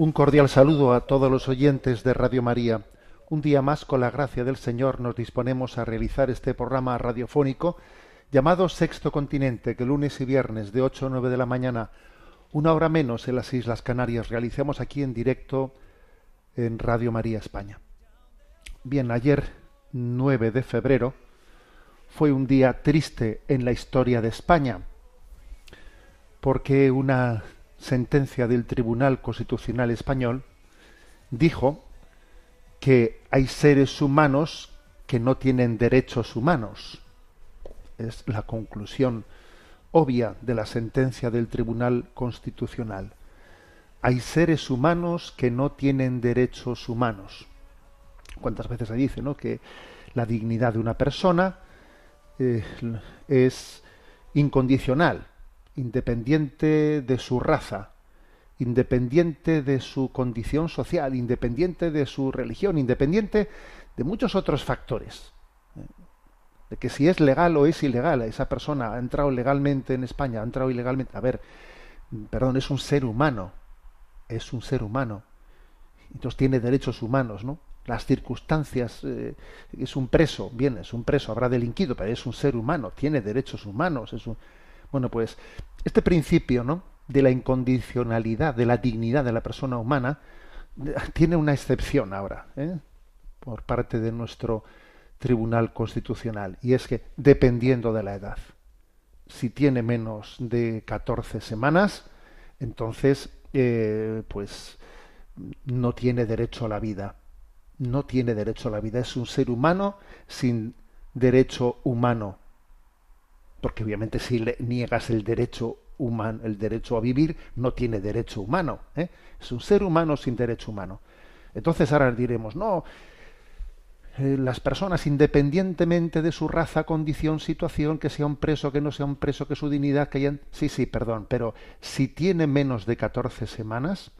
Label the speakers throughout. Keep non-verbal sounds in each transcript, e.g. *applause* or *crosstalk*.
Speaker 1: Un cordial saludo a todos los oyentes de Radio María. Un día más, con la gracia del Señor, nos disponemos a realizar este programa radiofónico llamado Sexto Continente, que lunes y viernes de 8 a 9 de la mañana, una hora menos en las Islas Canarias, realizamos aquí en directo en Radio María España. Bien, ayer 9 de febrero fue un día triste en la historia de España, porque una sentencia del Tribunal Constitucional Español dijo que hay seres humanos que no tienen derechos humanos. Es la conclusión obvia de la sentencia del Tribunal Constitucional. Hay seres humanos que no tienen derechos humanos. ¿Cuántas veces se dice ¿no? que la dignidad de una persona eh, es incondicional, independiente de su raza, independiente de su condición social, independiente de su religión, independiente de muchos otros factores. ¿eh? De que si es legal o es ilegal, esa persona ha entrado legalmente en España, ha entrado ilegalmente. A ver, perdón, es un ser humano, es un ser humano. Entonces tiene derechos humanos, ¿no? Las circunstancias, eh, es un preso, bien, es un preso, habrá delinquido, pero es un ser humano, tiene derechos humanos, es un... Bueno, pues este principio, ¿no? de la incondicionalidad, de la dignidad de la persona humana, *laughs* tiene una excepción ahora, ¿eh? por parte de nuestro Tribunal Constitucional, y es que dependiendo de la edad, si tiene menos de 14 semanas, entonces, eh, pues, no tiene derecho a la vida. No tiene derecho a la vida. Es un ser humano sin derecho humano. Porque obviamente si le niegas el derecho humano, el derecho a vivir, no tiene derecho humano. ¿eh? Es un ser humano sin derecho humano. Entonces ahora diremos, no, eh, las personas, independientemente de su raza, condición, situación, que sea un preso, que no sea un preso, que su dignidad, que hayan... Sí, sí, perdón, pero si tiene menos de 14 semanas,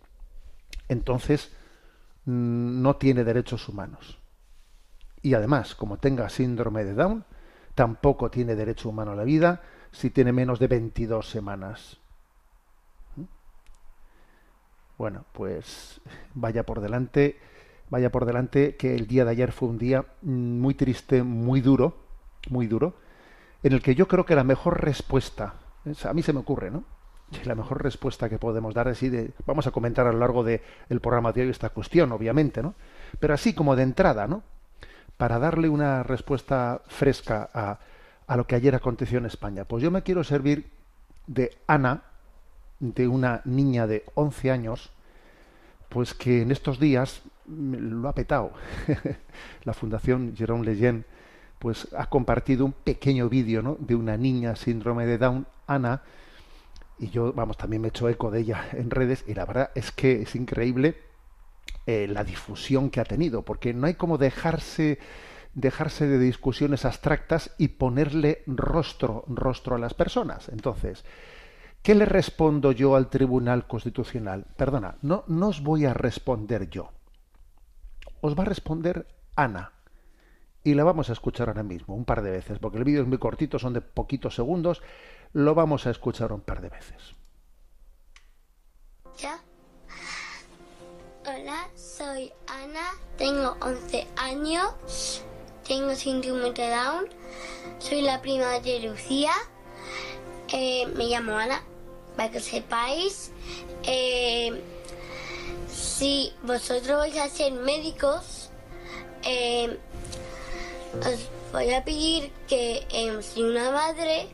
Speaker 1: entonces mm, no tiene derechos humanos. Y además, como tenga síndrome de Down, tampoco tiene derecho humano a la vida, si tiene menos de 22 semanas. ¿Mm? Bueno, pues vaya por delante, vaya por delante que el día de ayer fue un día muy triste, muy duro, muy duro, en el que yo creo que la mejor respuesta, a mí se me ocurre, ¿no? La mejor respuesta que podemos dar así de, vamos a comentar a lo largo del programa de hoy esta cuestión, obviamente, ¿no? Pero así como de entrada, ¿no? Para darle una respuesta fresca a, a lo que ayer aconteció en España. Pues yo me quiero servir de Ana, de una niña de 11 años, pues que en estos días lo ha petado. *laughs* La Fundación Jerome Leyen pues ha compartido un pequeño vídeo ¿no? de una niña síndrome de Down, Ana, y yo, vamos, también me he hecho eco de ella en redes, y la verdad es que es increíble eh, la difusión que ha tenido, porque no hay como dejarse dejarse de discusiones abstractas y ponerle rostro, rostro a las personas. Entonces, ¿qué le respondo yo al Tribunal Constitucional? Perdona, no, no os voy a responder yo. Os va a responder Ana. Y la vamos a escuchar ahora mismo, un par de veces, porque el vídeo es muy cortito, son de poquitos segundos. Lo vamos a escuchar un par de veces.
Speaker 2: ¿Ya? Hola, soy Ana, tengo 11 años, tengo síndrome de Down, soy la prima de Lucía, eh, me llamo Ana, para que sepáis. Eh, si vosotros vais a ser médicos, eh, os voy a pedir que si una madre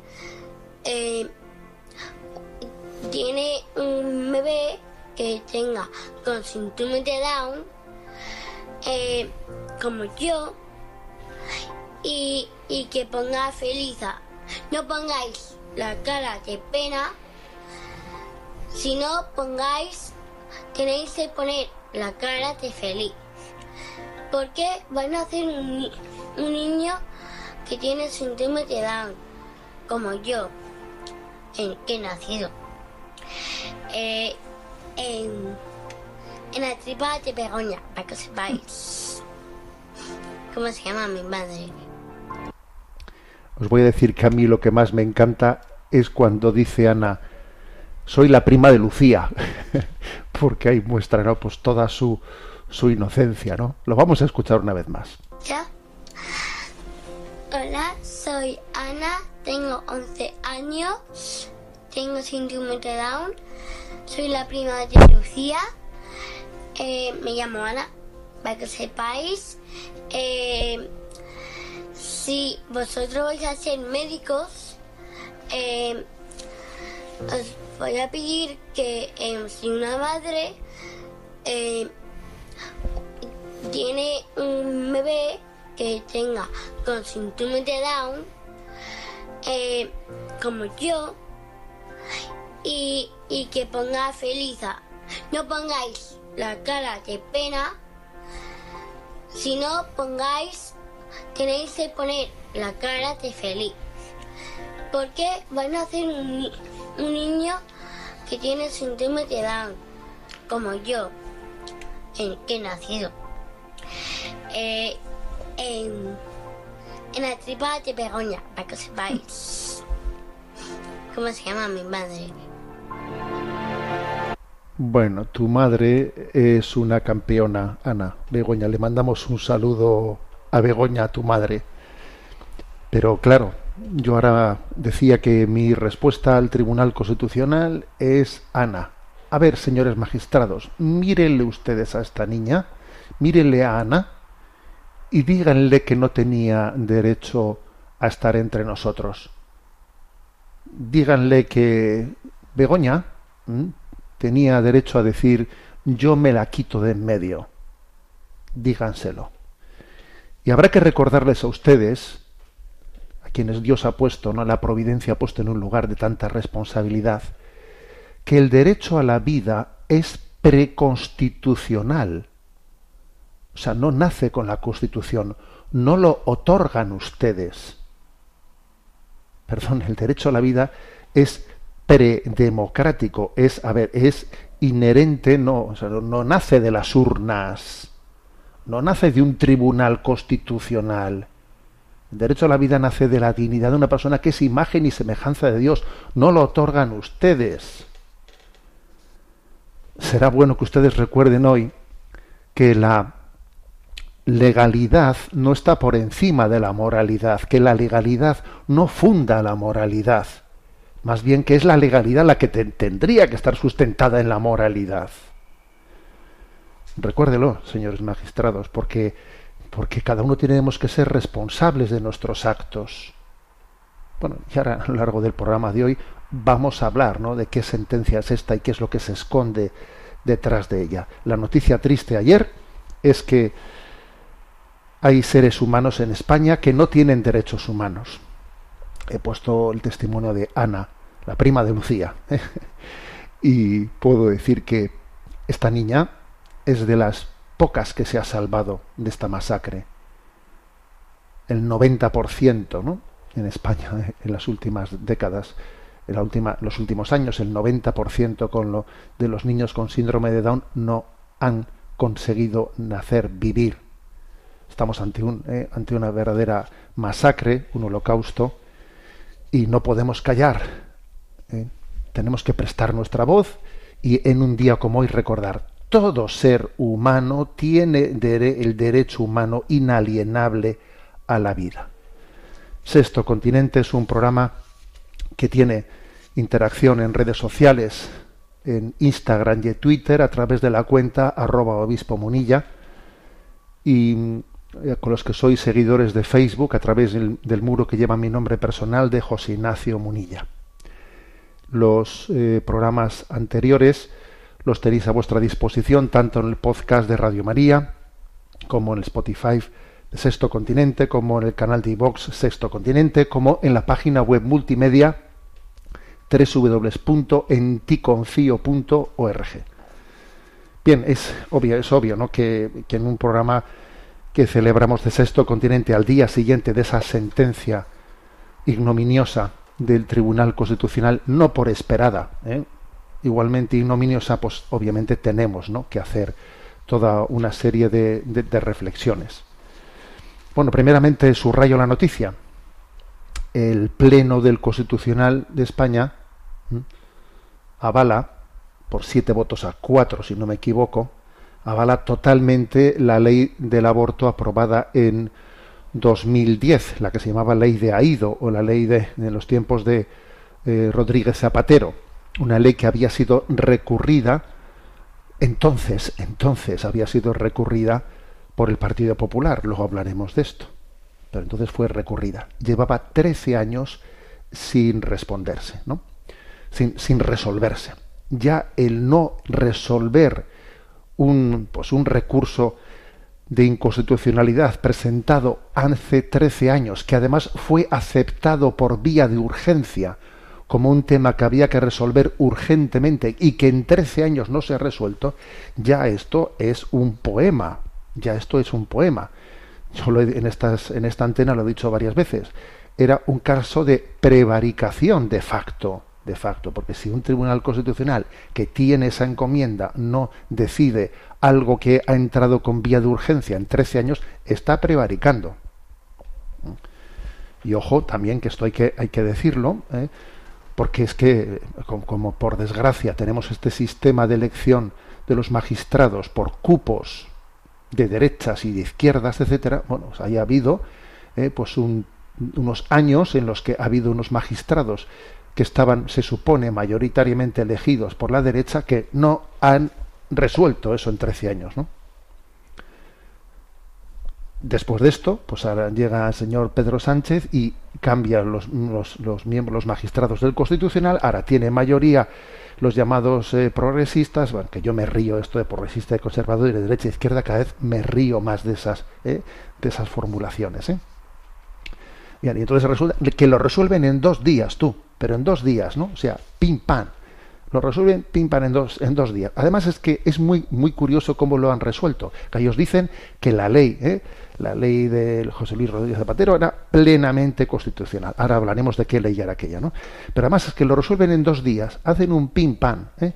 Speaker 2: tiene un bebé que tenga con síndrome de Down, eh, como yo, y, y que ponga feliz. No pongáis la cara de pena, sino pongáis, tenéis que poner la cara de feliz. Porque van a hacer un, un niño que tiene síndrome de Down, como yo, en que he nacido. Eh, en, en la tripa de Begoña, para que sepáis. ¿Cómo se llama mi madre?
Speaker 1: Os voy a decir que a mí lo que más me encanta es cuando dice Ana, soy la prima de Lucía, *laughs* porque ahí muestra ¿no? pues toda su, su inocencia, ¿no? Lo vamos a escuchar una vez más.
Speaker 2: ¿Ya? Hola, soy Ana, tengo 11 años, tengo síndrome de Down, soy la prima de Lucía, eh, me llamo Ana, para que sepáis. Eh, si vosotros vais a ser médicos, eh, os voy a pedir que si una madre tiene un bebé que tenga con síndrome de Down, como yo, y, y que ponga feliz. No pongáis la cara de pena, sino pongáis, tenéis que poner la cara de feliz. Porque van a hacer un, un niño que tiene síndrome de Down, como yo, en que he nacido. Eh, en, en la tripa de Begoña, para que sepáis. ¿Cómo se llama mi madre?
Speaker 1: Bueno, tu madre es una campeona, Ana. Begoña, le mandamos un saludo a Begoña, a tu madre. Pero claro, yo ahora decía que mi respuesta al Tribunal Constitucional es Ana. A ver, señores magistrados, mírenle ustedes a esta niña, mírenle a Ana y díganle que no tenía derecho a estar entre nosotros. Díganle que Begoña ¿m? tenía derecho a decir yo me la quito de en medio. Díganselo. Y habrá que recordarles a ustedes, a quienes Dios ha puesto, ¿no? la providencia ha puesto en un lugar de tanta responsabilidad, que el derecho a la vida es preconstitucional. O sea, no nace con la Constitución, no lo otorgan ustedes. Perdón, el derecho a la vida es predemocrático, es, a ver, es inherente, no, o sea, no, nace de las urnas, no nace de un tribunal constitucional. El derecho a la vida nace de la dignidad de una persona que es imagen y semejanza de Dios. No lo otorgan ustedes. Será bueno que ustedes recuerden hoy que la legalidad no está por encima de la moralidad, que la legalidad no funda la moralidad, más bien que es la legalidad la que te- tendría que estar sustentada en la moralidad. Recuérdelo, señores magistrados, porque, porque cada uno tenemos que ser responsables de nuestros actos. Bueno, y ahora a lo largo del programa de hoy vamos a hablar ¿no? de qué sentencia es esta y qué es lo que se esconde detrás de ella. La noticia triste ayer es que hay seres humanos en España que no tienen derechos humanos. He puesto el testimonio de Ana, la prima de Lucía, *laughs* y puedo decir que esta niña es de las pocas que se ha salvado de esta masacre. El 90%, ¿no? En España, *laughs* en las últimas décadas, en la última, los últimos años, el 90% con lo, de los niños con síndrome de Down no han conseguido nacer, vivir. Estamos ante, un, eh, ante una verdadera masacre, un holocausto, y no podemos callar. ¿Eh? Tenemos que prestar nuestra voz y en un día como hoy recordar, todo ser humano tiene el derecho humano inalienable a la vida. Sexto Continente es un programa que tiene interacción en redes sociales, en Instagram y Twitter a través de la cuenta arroba obispo munilla y eh, con los que sois seguidores de Facebook a través del, del muro que lleva mi nombre personal de José Ignacio Munilla. Los eh, programas anteriores los tenéis a vuestra disposición tanto en el podcast de Radio María como en el Spotify de Sexto Continente, como en el canal de iVox Sexto Continente, como en la página web multimedia www.enticonfio.org. Bien, es obvio, es obvio ¿no? que, que en un programa que celebramos de Sexto Continente al día siguiente de esa sentencia ignominiosa del Tribunal Constitucional, no por esperada, ¿eh? igualmente ignominiosa, pues obviamente tenemos ¿no? que hacer toda una serie de, reflexiones. Bueno, primeramente subrayo la noticia. El Pleno del Constitucional de España avala, por siete votos a cuatro, si no me equivoco, avala totalmente la ley del aborto aprobada en 2010, la que se llamaba ley de Aido o la ley de, en los tiempos de eh, Rodríguez Zapatero, una ley que había sido recurrida entonces, entonces había sido recurrida por el Partido Popular, luego hablaremos de esto. Pero entonces fue recurrida. Llevaba 13 años sin responderse, ¿no? Sin, sin resolverse. Ya el no resolver un, pues un recurso de inconstitucionalidad presentado hace 13 años, que además fue aceptado por vía de urgencia como un tema que había que resolver urgentemente y que en 13 años no se ha resuelto, ya esto es un poema, ya esto es un poema. Yo lo he, en, estas, en esta antena lo he dicho varias veces. Era un caso de prevaricación de facto, de facto, porque si un tribunal constitucional que tiene esa encomienda no decide algo que ha entrado con vía de urgencia en 13 años, está prevaricando. Y ojo, también que esto hay que, hay que decirlo, ¿eh? porque es que, como, por desgracia tenemos este sistema de elección de los magistrados por cupos de derechas y de izquierdas, etcétera, bueno, pues haya habido eh, pues un, unos años en los que ha habido unos magistrados que estaban, se supone, mayoritariamente elegidos por la derecha, que no han resuelto eso en 13 años, ¿no? Después de esto, pues ahora llega el señor Pedro Sánchez y cambia los, los, miembros, los magistrados del Constitucional, ahora tiene mayoría los llamados eh, progresistas, bueno, que yo me río esto de progresista, de conservador y de derecha e izquierda, cada vez me río más de esas, eh, de esas formulaciones. ¿eh? Bien, y entonces resulta que lo resuelven en dos días, tú, pero en dos días, ¿no? O sea, pim pam. Lo resuelven pim pam en dos, en dos días. Además es que es muy, muy curioso cómo lo han resuelto. Que ellos dicen que la ley, ¿eh? la ley de José Luis Rodríguez Zapatero era plenamente constitucional. Ahora hablaremos de qué ley era aquella, ¿no? Pero además es que lo resuelven en dos días, hacen un pim pam. ¿eh?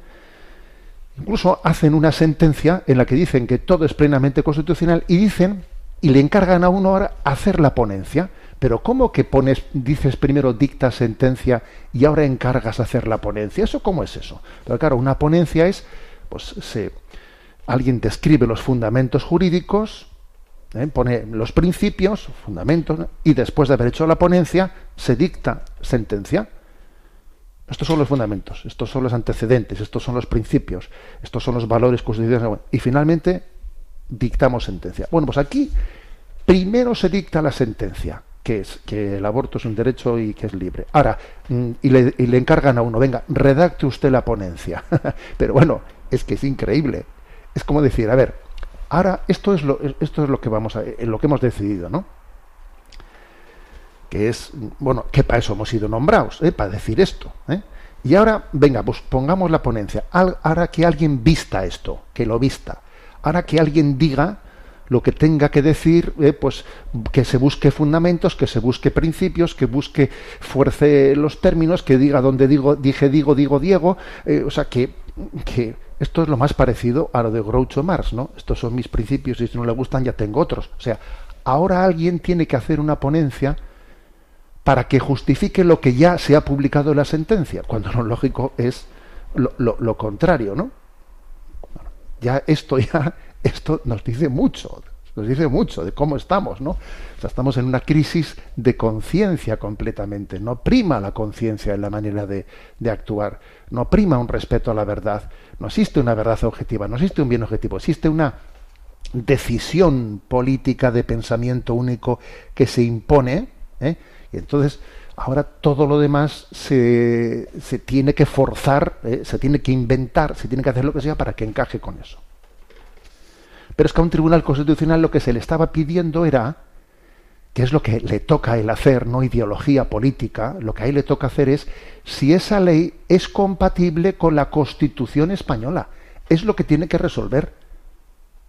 Speaker 1: Incluso hacen una sentencia en la que dicen que todo es plenamente constitucional y dicen y le encargan a uno ahora hacer la ponencia. Pero ¿cómo que pones, dices primero dicta sentencia y ahora encargas hacer la ponencia? ¿Eso cómo es eso? Pero claro, una ponencia es, pues se, alguien describe los fundamentos jurídicos, ¿eh? pone los principios, fundamentos, y después de haber hecho la ponencia, se dicta sentencia. Estos son los fundamentos, estos son los antecedentes, estos son los principios, estos son los valores constitucionales. Y finalmente dictamos sentencia. Bueno, pues aquí primero se dicta la sentencia que es que el aborto es un derecho y que es libre. Ahora, y le, y le encargan a uno, venga, redacte usted la ponencia. *laughs* Pero bueno, es que es increíble. Es como decir, a ver, ahora esto es lo, esto es lo que vamos a, lo que hemos decidido, ¿no? Que es, bueno, que para eso hemos sido nombrados, ¿eh? para decir esto. ¿eh? Y ahora, venga, pues pongamos la ponencia. Ahora que alguien vista esto, que lo vista. Ahora que alguien diga lo que tenga que decir, eh, pues que se busque fundamentos, que se busque principios, que busque fuerce los términos, que diga donde digo, dije, digo, digo, Diego, eh, o sea que, que esto es lo más parecido a lo de Groucho Marx, ¿no? Estos son mis principios y si no le gustan ya tengo otros. O sea, ahora alguien tiene que hacer una ponencia para que justifique lo que ya se ha publicado en la sentencia, cuando lo lógico es lo, lo, lo contrario, ¿no? Ya esto ya esto nos dice mucho, nos dice mucho de cómo estamos, ¿no? O sea, estamos en una crisis de conciencia completamente. No prima la conciencia en la manera de, actuar, no prima un respeto a la verdad, no existe una verdad objetiva, no existe un bien objetivo, existe una decisión política de pensamiento único que se impone, ¿eh? y entonces ahora todo lo demás se, se tiene que forzar, ¿eh? se tiene que inventar, se tiene que hacer lo que sea para que encaje con eso. Pero es que a un tribunal constitucional lo que se le estaba pidiendo era, que es lo que le toca él hacer, no ideología política, lo que a él le toca hacer es si esa ley es compatible con la Constitución española. Es lo que tiene que resolver.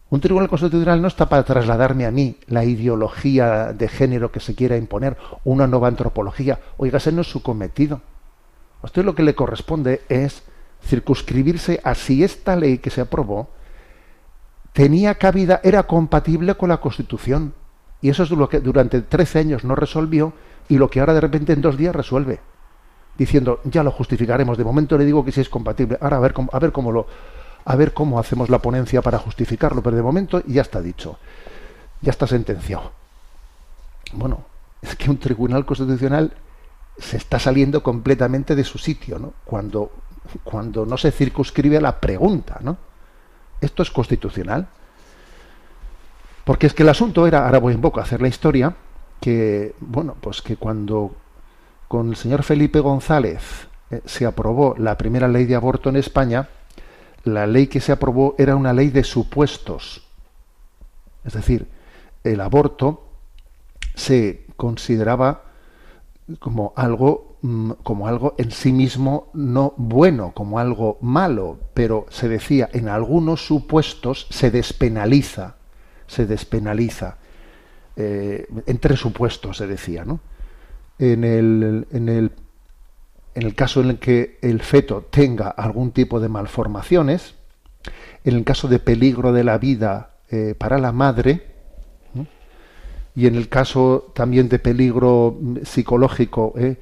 Speaker 1: Un tribunal constitucional no está para trasladarme a mí la ideología de género que se quiera imponer, una nueva antropología. Oiga, ese no es su cometido. A usted lo que le corresponde es circunscribirse a si esta ley que se aprobó tenía cabida, era compatible con la Constitución. Y eso es lo que durante 13 años no resolvió y lo que ahora de repente en dos días resuelve. Diciendo, ya lo justificaremos. De momento le digo que sí es compatible. Ahora a ver cómo, a ver cómo lo, a ver cómo hacemos la ponencia para justificarlo, pero de momento ya está dicho, ya está sentenciado. Bueno, es que un tribunal constitucional se está saliendo completamente de su sitio, ¿no? Cuando, cuando no se circunscribe a la pregunta, ¿no? Esto es constitucional. Porque es que el asunto era, ahora voy en boca a hacer la historia, que, bueno, pues que cuando con el señor Felipe González eh, se aprobó la primera ley de aborto en España, la ley que se aprobó era una ley de supuestos. Es decir, el aborto se consideraba como algo como algo en sí mismo no bueno, como algo malo, pero se decía en algunos supuestos se despenaliza, se despenaliza. Eh, en supuestos se decía, ¿no? En el, en el en el caso en el que el feto tenga algún tipo de malformaciones, en el caso de peligro de la vida eh, para la madre, y en el caso también de peligro psicológico, eh,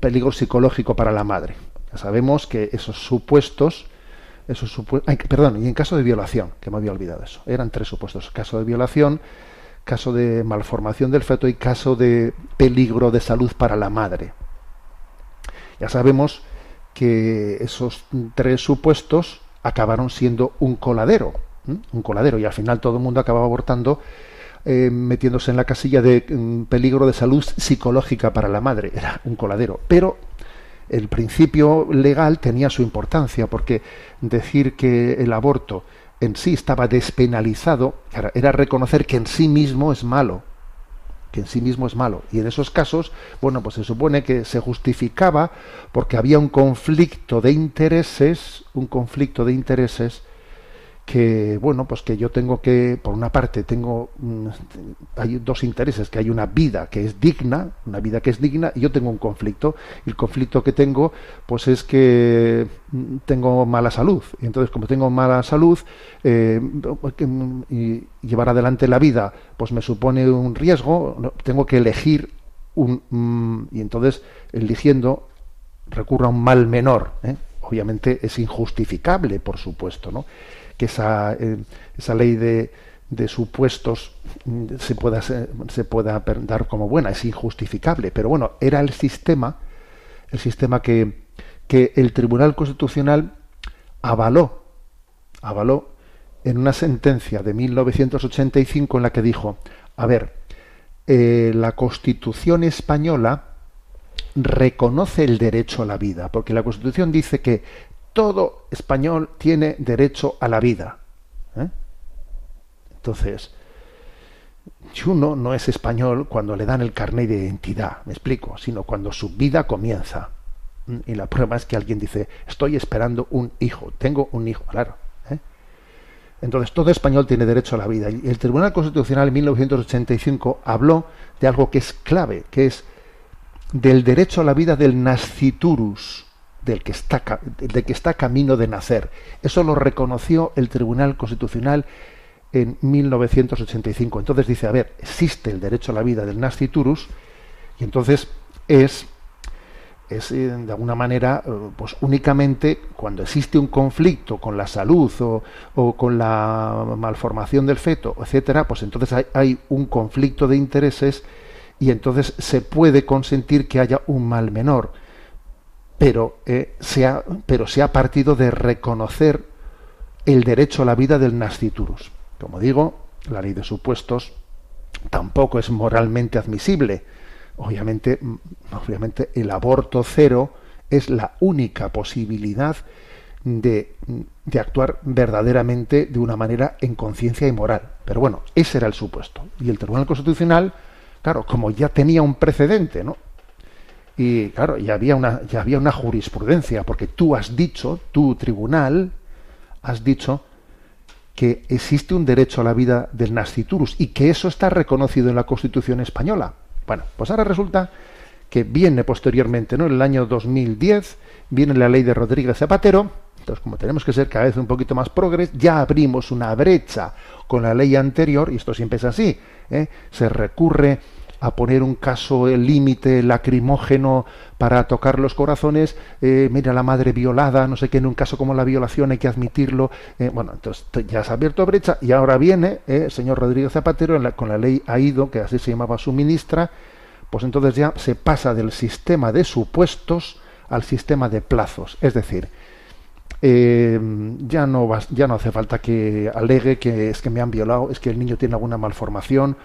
Speaker 1: peligro psicológico para la madre. Ya sabemos que esos supuestos, esos supuestos, perdón, y en caso de violación, que me había olvidado eso, eran tres supuestos: caso de violación, caso de malformación del feto y caso de peligro de salud para la madre. Ya sabemos que esos tres supuestos acabaron siendo un coladero, un coladero, y al final todo el mundo acababa abortando eh, metiéndose en la casilla de mm, peligro de salud psicológica para la madre. Era un coladero. Pero el principio legal tenía su importancia, porque decir que el aborto en sí estaba despenalizado era reconocer que en sí mismo es malo que en sí mismo es malo. Y en esos casos, bueno, pues se supone que se justificaba porque había un conflicto de intereses, un conflicto de intereses que bueno pues que yo tengo que por una parte tengo mm, hay dos intereses que hay una vida que es digna una vida que es digna y yo tengo un conflicto. Y el conflicto que tengo pues es que mm, tengo mala salud. Y entonces como tengo mala salud eh, llevar adelante la vida pues me supone un riesgo tengo que elegir un mm, y entonces eligiendo recurro a un mal menor ¿eh? obviamente es injustificable por supuesto no que esa, eh, esa ley de, de supuestos mm, se pueda, se pueda dar como buena, es injustificable. Pero bueno, era el sistema, el sistema que, que el Tribunal Constitucional avaló, avaló en una sentencia de 1985 en la que dijo, a ver, eh, la Constitución española reconoce el derecho a la vida, porque la Constitución dice que todo español tiene derecho a la vida. ¿eh? Entonces, uno no es español cuando le dan el carnet de identidad, me explico, sino cuando su vida comienza. Y la prueba es que alguien dice, estoy esperando un hijo, tengo un hijo, claro. ¿eh? Entonces, todo español tiene derecho a la vida. Y el Tribunal Constitucional en 1985 habló de algo que es clave, que es del derecho a la vida del nasciturus del que está, de que está camino de nacer. Eso lo reconoció el Tribunal Constitucional en 1985. Entonces dice, a ver, existe el derecho a la vida del nasciturus y entonces es es eh, de alguna manera eh, pues únicamente cuando existe un conflicto con la salud o, o con la malformación del feto etcétera pues entonces hay, hay, un conflicto de intereses y entonces se puede consentir que haya un mal menor pero, eh, se ha, pero se ha partido de reconocer el derecho a la vida del nasciturus. Como digo, la ley de supuestos tampoco es moralmente admisible, obviamente, mm, obviamente el aborto cero es la única posibilidad de, de actuar verdaderamente de una manera en conciencia y moral. Pero bueno, ese era el supuesto. Y el Tribunal Constitucional, claro, como ya tenía un precedente, ¿no? Y claro, ya había una, ya había una jurisprudencia, porque tú has dicho, tu tribunal, has dicho que existe un derecho a la vida del nasciturus y que eso está reconocido en la Constitución española. Bueno, pues ahora resulta que viene posteriormente, ¿no? En el año 2010 viene la ley de Rodríguez Zapatero. Entonces, como tenemos que ser cada vez un poquito más progres, ya abrimos una brecha con la ley anterior, y esto siempre es así, ¿eh? se recurre a poner un caso límite lacrimógeno para tocar los corazones, eh, mira la madre violada, no sé qué, en un caso como la violación hay que admitirlo. eh, bueno, entonces ya se ha abierto brecha y ahora viene eh, el señor Rodríguez Zapatero la- con la ley AIDO, que así se llamaba su ministra, pues entonces ya se pasa del sistema de supuestos al sistema de plazos. Es decir, ya no ya no hace falta que alegue que es que me han violado, es que el niño tiene alguna malformación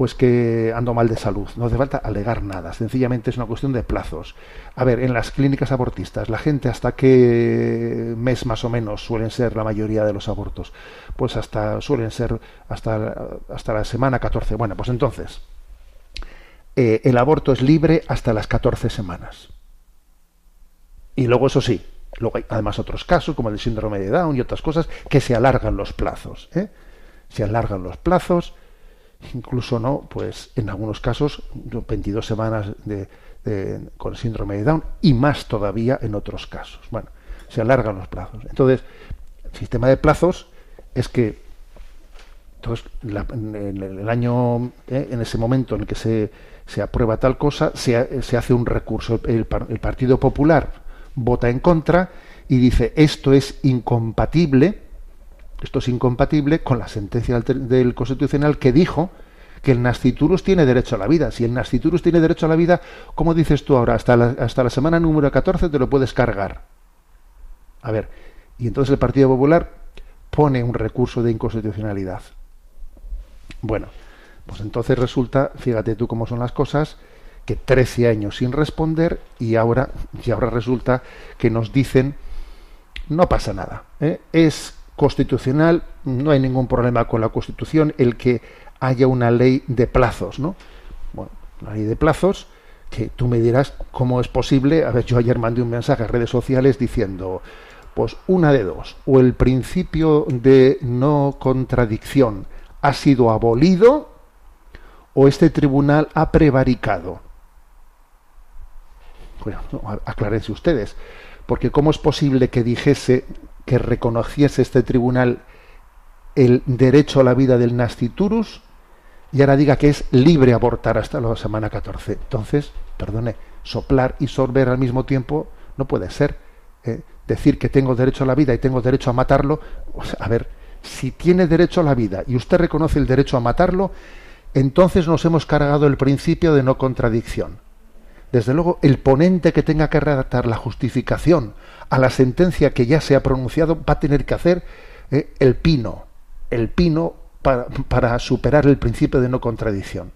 Speaker 1: o es que ando mal de salud. No hace falta alegar nada. Sencillamente es una cuestión de plazos. A ver, en las clínicas abortistas, la gente hasta qué mes más o menos suelen ser la mayoría de los abortos. Pues hasta suelen ser hasta, hasta la semana 14. Bueno, pues entonces eh, el aborto es libre hasta las 14 semanas. Y luego, eso sí, luego hay además otros casos, como el síndrome de Down y otras cosas, que se alargan los plazos. ¿eh? Se alargan los plazos, incluso no, pues en algunos casos, 22 semanas de, de- con síndrome de Down y más todavía en otros casos. Bueno, se alargan los plazos. Entonces, el sistema de plazos es que entonces, la- en el, año, eh, en ese momento en el que se, se aprueba tal cosa, se, se hace un recurso. El, el Partido Popular vota en contra y dice esto es incompatible, esto es incompatible con la sentencia del, Constitucional que dijo que el nasciturus tiene derecho a la vida. Si el nasciturus tiene derecho a la vida, ¿cómo dices tú ahora? Hasta la, hasta la semana número 14 te lo puedes cargar. A ver, y entonces el Partido Popular pone un recurso de inconstitucionalidad. Bueno, pues entonces resulta, fíjate tú cómo son las cosas, que 13 años sin responder y ahora, y ahora resulta que nos dicen, no pasa nada, ¿eh? es constitucional, no hay ningún problema con la Constitución el que haya una ley de plazos, ¿no? Bueno, una ley de plazos que tú me dirás cómo es posible, a ver, yo ayer mandé un mensaje a redes sociales diciendo, pues una de dos, o el principio de no contradicción ha sido abolido o este tribunal ha prevaricado. Bueno, aclárense ustedes, porque ¿cómo es posible que dijese, que reconociese este tribunal el derecho a la vida del nasciturus y ahora diga que es libre abortar hasta la semana 14? Entonces, perdone, soplar y sorber al mismo tiempo no puede ser. ¿eh? Decir que tengo derecho a la vida y tengo derecho a matarlo, o sea, a ver, si tiene derecho a la vida y usted reconoce el derecho a matarlo, entonces nos hemos cargado el principio de no contradicción. Desde luego, el ponente que tenga que redactar la justificación a la sentencia que ya se ha pronunciado va a tener que hacer eh, el pino, el pino para, para superar el principio de no contradicción.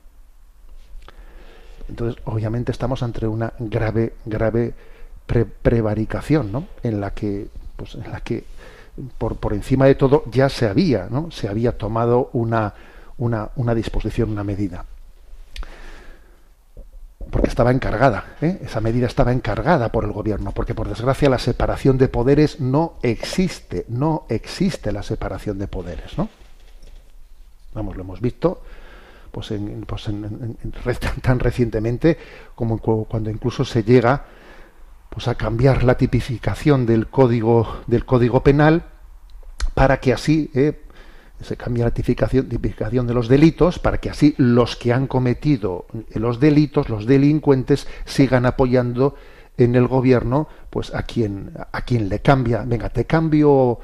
Speaker 1: Entonces, obviamente estamos ante una grave, grave pre- prevaricación, ¿no? En la que, pues, en la que por, por encima de todo ya se había, ¿no? Se había tomado una, una disposición, una medida porque estaba encargada, ¿eh? esa medida estaba encargada por el gobierno, porque por desgracia la separación de poderes no existe, no existe la separación de poderes. Vamos, lo hemos visto pues, pues *laughs* tan recientemente como cu- cuando incluso se llega pues a cambiar la tipificación del código del código penal para que así eh, se cambia la tipificación, de los delitos para que así los que han cometido los delitos, los delincuentes, sigan apoyando en el gobierno pues a quien a quien le cambia, venga, te cambio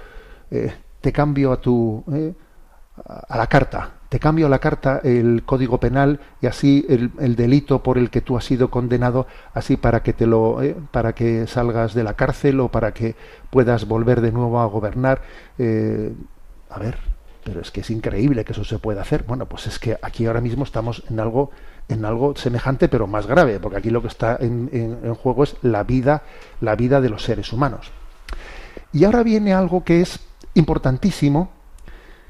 Speaker 1: eh, te cambio a tu eh, a la carta, te cambio a la carta el código penal y así el, el delito por el que tú has sido condenado, así para que te lo, eh, para que salgas de la cárcel o para que puedas volver de nuevo a gobernar. eh, a ver, pero es que es increíble que eso se pueda hacer. Bueno, pues es que aquí ahora mismo estamos en algo en algo semejante pero más grave, porque aquí lo que está en, juego es la vida, la vida de los seres humanos. Y ahora viene algo que es importantísimo,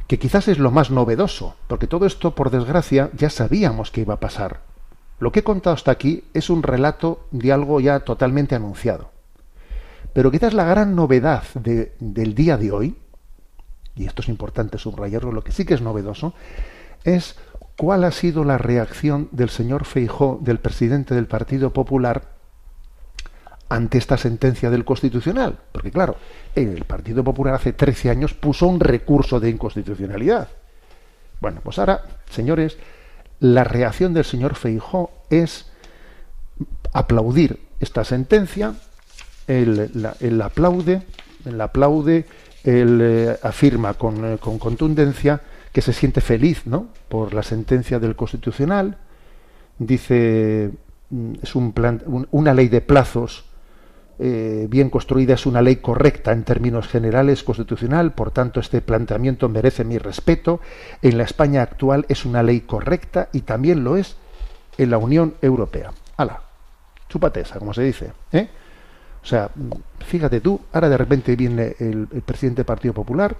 Speaker 1: que quizás es lo más novedoso, porque todo esto, por desgracia, ya sabíamos que iba a pasar. Lo que he contado hasta aquí es un relato de algo ya totalmente anunciado. Pero quizás la gran novedad de- del día de hoy, y esto es importante subrayarlo, lo que sí que es novedoso, es cuál ha sido la reacción del señor Feijó, del presidente del Partido Popular, ante esta sentencia del Constitucional. Porque claro, el Partido Popular hace 13 años puso un recurso de inconstitucionalidad. Bueno, pues ahora, señores, la reacción del señor Feijó es aplaudir esta sentencia, él, la- él aplaude, él aplaude, él eh, afirma con, eh, con contundencia que se siente feliz ¿no? por la sentencia del Constitucional, dice mm, es un plan- un- una ley de plazos eh, bien construida, es una ley correcta en términos generales, constitucional, por tanto este planteamiento merece mi respeto. En la España actual es una ley correcta y también lo es en la Unión Europea. ¡Hala! Chúpate esa, como se dice. ¿eh? O sea, fíjate tú, ahora de repente viene el, presidente del Partido Popular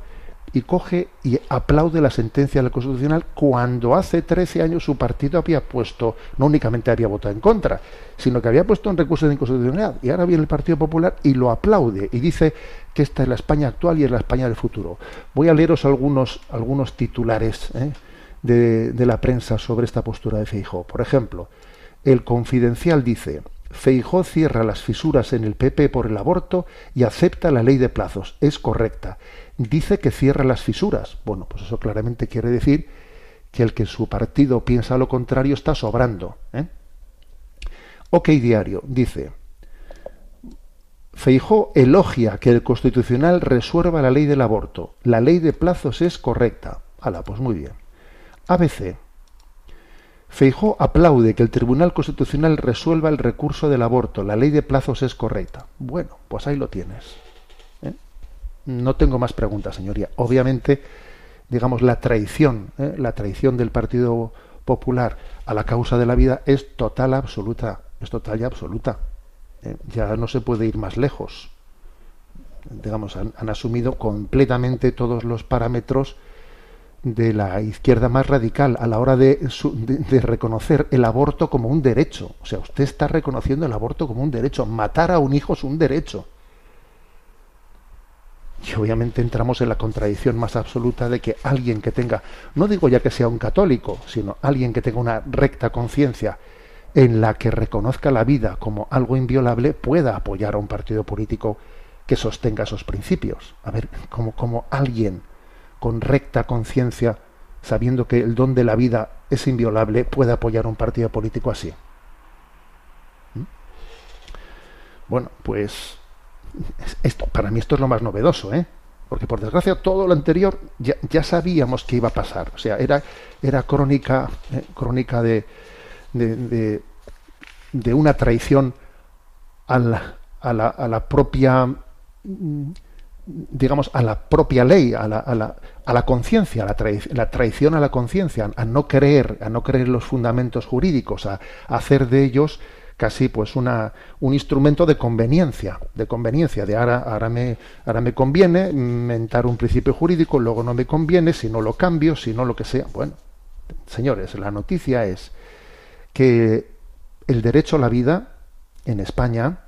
Speaker 1: y coge y aplaude la sentencia del Constitucional cuando hace 13 años su partido había puesto, no únicamente había votado en contra, sino que había puesto un recurso de inconstitucionalidad. Y ahora viene el Partido Popular y lo aplaude y dice que esta es la España actual y es la España del futuro. Voy a leeros algunos, algunos titulares ¿eh? de, la prensa sobre esta postura de Feijó. Por ejemplo, el Confidencial dice, Feijó cierra las fisuras en el PP por el aborto y acepta la ley de plazos. Es correcta. Dice que cierra las fisuras. Bueno, pues eso claramente quiere decir que el que su partido piensa lo contrario está sobrando. ¿eh? OK Diario dice, Feijó elogia que el Constitucional resuelva la ley del aborto. La ley de plazos es correcta. Hala, pues muy bien. ABC. Feijó aplaude que el Tribunal Constitucional resuelva el recurso del aborto. La ley de plazos es correcta. Bueno, pues ahí lo tienes. ¿eh? No tengo más preguntas, señoría. Obviamente, digamos, la traición, ¿eh? la traición del Partido Popular a la causa de la vida es total, absoluta. Es total y absoluta. ¿eh? Ya no se puede ir más lejos. Digamos, han, han asumido completamente todos los parámetros de la izquierda más radical a la hora de, su- de- reconocer el aborto como un derecho. O sea, usted está reconociendo el aborto como un derecho. Matar a un hijo es un derecho. Y obviamente entramos en la contradicción más absoluta de que alguien que tenga, no digo ya que sea un católico, sino alguien que tenga una recta conciencia en la que reconozca la vida como algo inviolable, pueda apoyar a un partido político que sostenga esos principios. A ver, como, como alguien con recta conciencia, sabiendo que el don de la vida es inviolable, puede apoyar un partido político así. ¿Mm? Bueno, pues es- esto, para mí esto es lo más novedoso, ¿eh? Porque por desgracia todo lo anterior ya, ya sabíamos que iba a pasar. O sea, era, era crónica, eh, crónica de, de, de- de una traición a la, a la, a la propia mm, digamos, a la propia ley, a la, a la, a la conciencia, la, la traición a la conciencia, a no creer, a no creer los fundamentos jurídicos, a, a hacer de ellos casi pues una, un instrumento de conveniencia, de conveniencia, de ahora, ahora, me, ahora me conviene inventar un principio jurídico, luego no me conviene, si no lo cambio, si no lo que sea. Bueno, señores, la noticia es que el derecho a la vida en España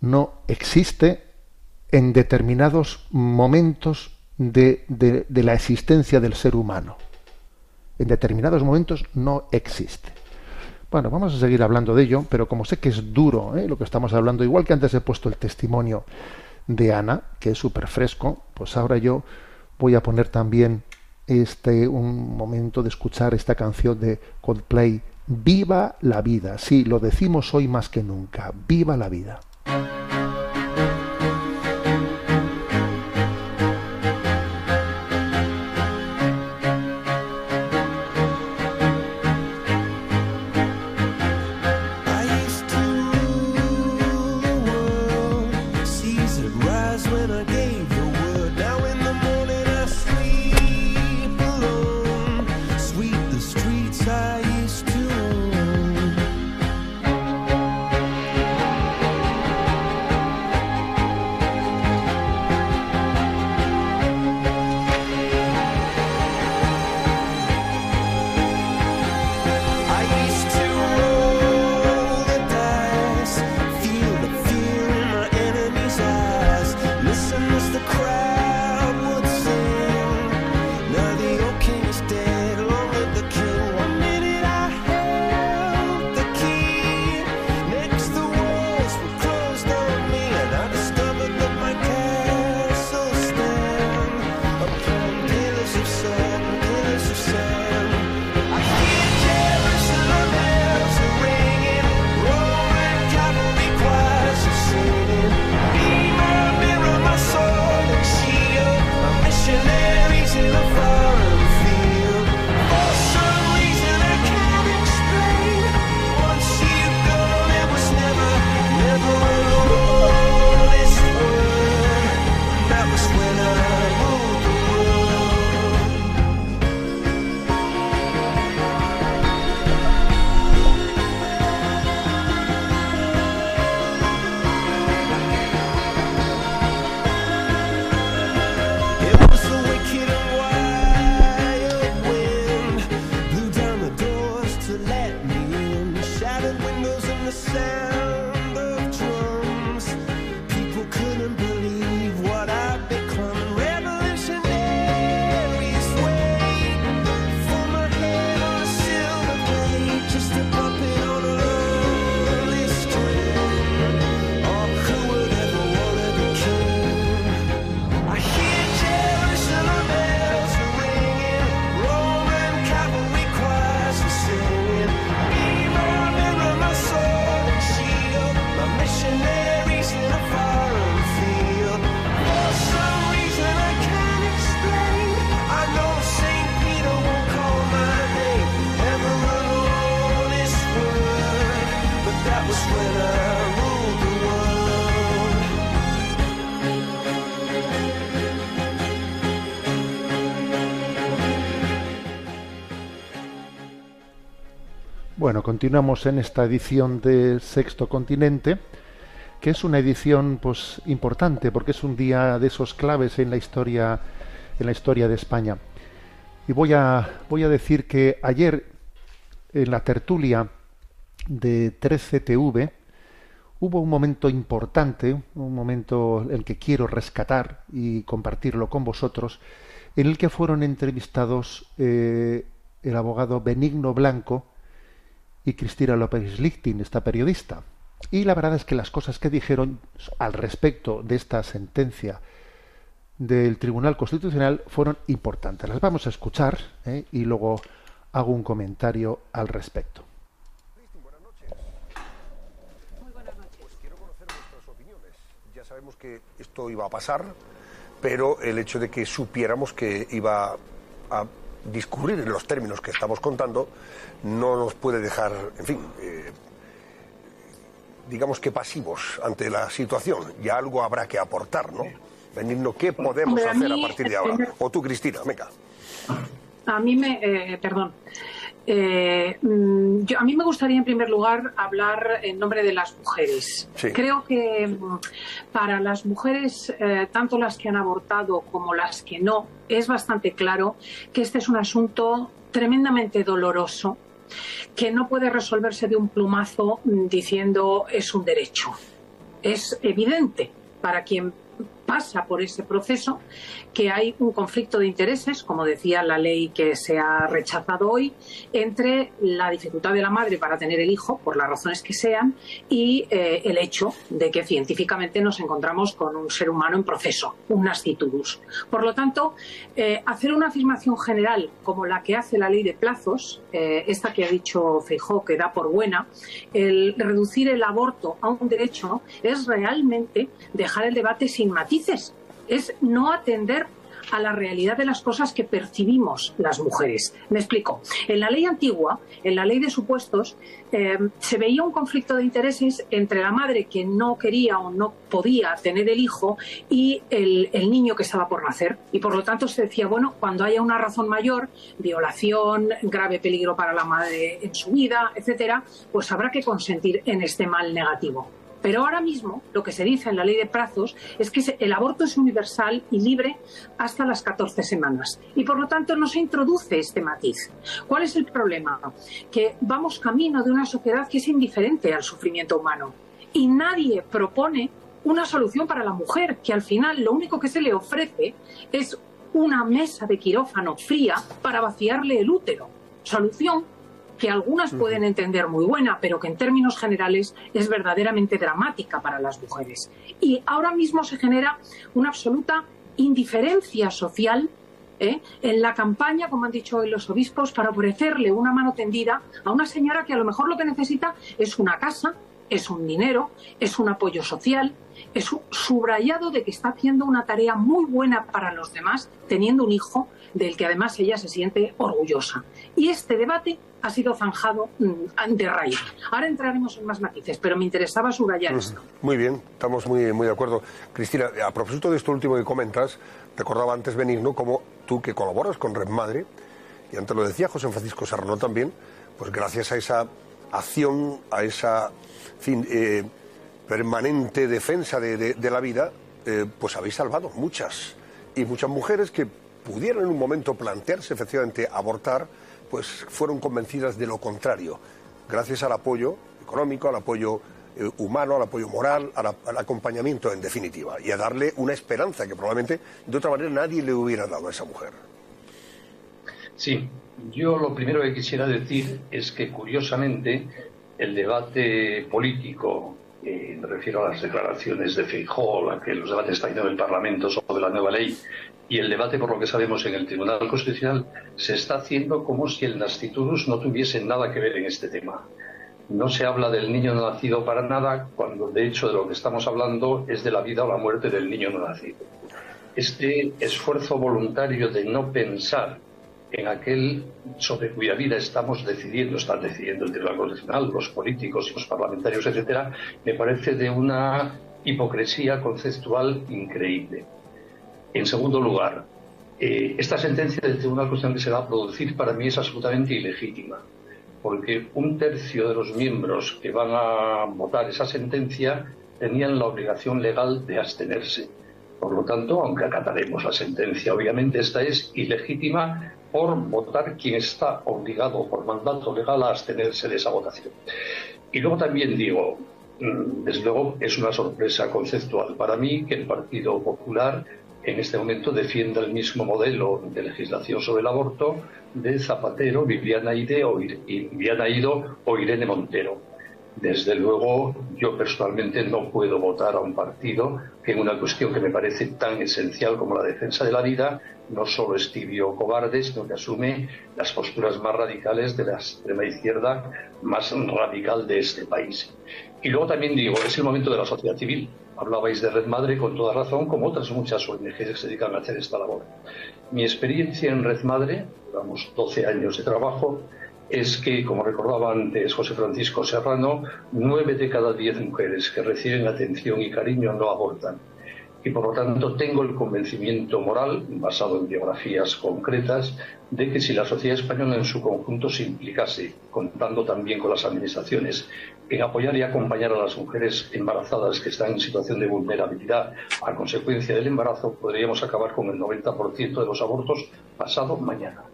Speaker 1: no existe en determinados momentos de, la existencia del ser humano. En determinados momentos no existe. Bueno, vamos a seguir hablando de ello, pero como sé que es duro ¿eh? lo que estamos hablando, igual que antes he puesto el testimonio de Ana, que es súper fresco, pues ahora yo voy a poner también este un momento de escuchar esta canción de Coldplay, Viva la vida. Sí, lo decimos hoy más que nunca, viva la vida. Continuamos en esta edición de Sexto Continente, que es una edición pues importante porque es un día de esos claves en la historia en la historia de España. Y voy a voy a decir que ayer en la tertulia de 13TV hubo un momento importante, un momento el que quiero rescatar y compartirlo con vosotros, en el que fueron entrevistados eh, el abogado Benigno Blanco y Cristina López Lichtin, esta periodista. Y la verdad es que las cosas que dijeron al respecto de esta sentencia del Tribunal Constitucional fueron importantes. Las vamos a escuchar ¿eh? y luego hago un comentario al respecto.
Speaker 3: Pues sabemos que esto iba a pasar, pero el hecho de que supiéramos que iba a discurrir en los términos que estamos contando no nos puede dejar, en fin, eh, digamos que pasivos ante la situación. Ya algo habrá que aportar, ¿no? Benigno, ¿qué podemos hacer a
Speaker 4: mí,
Speaker 3: partir de ahora? O tú, Cristina, venga.
Speaker 4: A mí me, eh, perdón. Eh, mm, yo, a mí me gustaría en primer lugar hablar en nombre de las mujeres.
Speaker 3: Sí.
Speaker 4: Creo que mm, para las mujeres, eh, tanto las que han abortado como las que no, es bastante claro que este es un asunto tremendamente doloroso que no puede resolverse de un plumazo mm, diciendo es un derecho. Es evidente para quien pasa por ese proceso que hay un conflicto de intereses, como decía la ley que se ha rechazado hoy, entre la dificultad de la madre para tener el hijo, por las razones que sean, y eh, el hecho de que científicamente nos encontramos con un ser humano en proceso, un nasciturus. Por lo tanto, eh, hacer una afirmación general como la que hace la ley de plazos, eh, esta que ha dicho Feijó, que da por buena, el reducir el aborto a un derecho es realmente dejar el debate sin matices, es no atender a la realidad de las cosas que percibimos las mujeres. Me explico. En la ley antigua, en la ley de supuestos, eh, se veía un conflicto de intereses entre la madre que no quería o no podía tener el hijo y el, el niño que estaba por nacer. Y por lo tanto se decía, bueno, cuando haya una razón mayor, violación, grave peligro para la madre en su vida, etcétera, pues habrá que consentir en este mal negativo. Pero ahora mismo lo que se dice en la ley de plazos es que el aborto es universal y libre hasta las 14 semanas. Y por lo tanto no se introduce este matiz. ¿Cuál es el problema? Que vamos camino de una sociedad que es indiferente al sufrimiento humano. Y nadie propone una solución para la mujer, que al final lo único que se le ofrece es una mesa de quirófano fría para vaciarle el útero. Solución que algunas pueden entender muy buena, pero que en términos generales es verdaderamente dramática para las mujeres. Y ahora mismo se genera una absoluta indiferencia social ¿eh? en la campaña, como han dicho hoy los obispos, para ofrecerle una mano tendida a una señora que a lo mejor lo que necesita es una casa, es un dinero, es un apoyo social, es un subrayado de que está haciendo una tarea muy buena para los demás, teniendo un hijo del que además ella se siente orgullosa. Y este debate ha sido zanjado mm, de raíz. Ahora entraremos en más matices, pero me interesaba subrayar esto.
Speaker 3: Muy bien, estamos muy, muy de acuerdo. Cristina, a propósito de esto último que comentas, recordaba antes Benigno como tú que colaboras con Red Madre, y antes lo decía José Francisco Serrano también, pues gracias a esa acción, a esa fin, eh, permanente defensa de, de- de la vida, eh, pues habéis salvado muchas. Y muchas mujeres que pudieron en un momento plantearse efectivamente abortar, pues fueron convencidas de lo contrario, gracias al apoyo económico, al apoyo eh, humano, al apoyo moral, a al acompañamiento en definitiva, y a darle una esperanza que probablemente de otra manera nadie le hubiera dado a esa mujer.
Speaker 5: Sí, yo lo primero que quisiera decir es que curiosamente el debate político, eh, me refiero a las declaraciones de Feijóo, la que los debates están en el Parlamento sobre la nueva ley, y el debate, por lo que sabemos, en el Tribunal Constitucional, se está haciendo como si el nasciturus no tuviese nada que ver en este tema. No se habla del niño no nacido para nada, cuando de hecho de lo que estamos hablando es de la vida o la muerte del niño no nacido. Este esfuerzo voluntario de no pensar en aquel sobre cuya vida estamos decidiendo, están decidiendo el Tribunal Constitucional, los políticos los parlamentarios, etcétera, me parece de una hipocresía conceptual increíble. En segundo lugar, eh, esta sentencia del Tribunal Constitucional que se va a producir para mí es absolutamente ilegítima. porque un tercio de los miembros que van a votar esa sentencia tenían la obligación legal de abstenerse. Por lo tanto, aunque acataremos la sentencia, obviamente esta es ilegítima por votar quien está obligado por mandato legal a abstenerse de esa votación. Y luego también digo, mm, desde luego es una sorpresa conceptual para mí que el Partido Popular en este momento defienda el mismo modelo de legislación sobre el aborto de Zapatero, Viviana, Ide o, Viviana Ido o Irene Montero. Desde luego, yo personalmente no puedo votar a un partido que en una cuestión que me parece tan esencial como la defensa de la vida, no solo es tibio cobarde, sino que asume las posturas más radicales de la extrema izquierda más radical de este país. Y luego también digo, es el momento de la sociedad civil. Hablabais de Red Madre con toda razón, como otras muchas ONGs que se dedican a hacer esta labor. Mi experiencia en Red Madre, llevamos 12 años de trabajo, es que, como recordaba antes José Francisco Serrano, nueve de cada diez mujeres que reciben atención y cariño no abortan. Y por lo tanto tengo el convencimiento moral, basado en biografías concretas, de que si la sociedad española en su conjunto se implicase, contando también con las administraciones, en apoyar y acompañar a las mujeres embarazadas que están en situación de vulnerabilidad a consecuencia del embarazo, podríamos acabar con el 90% de los abortos pasado mañana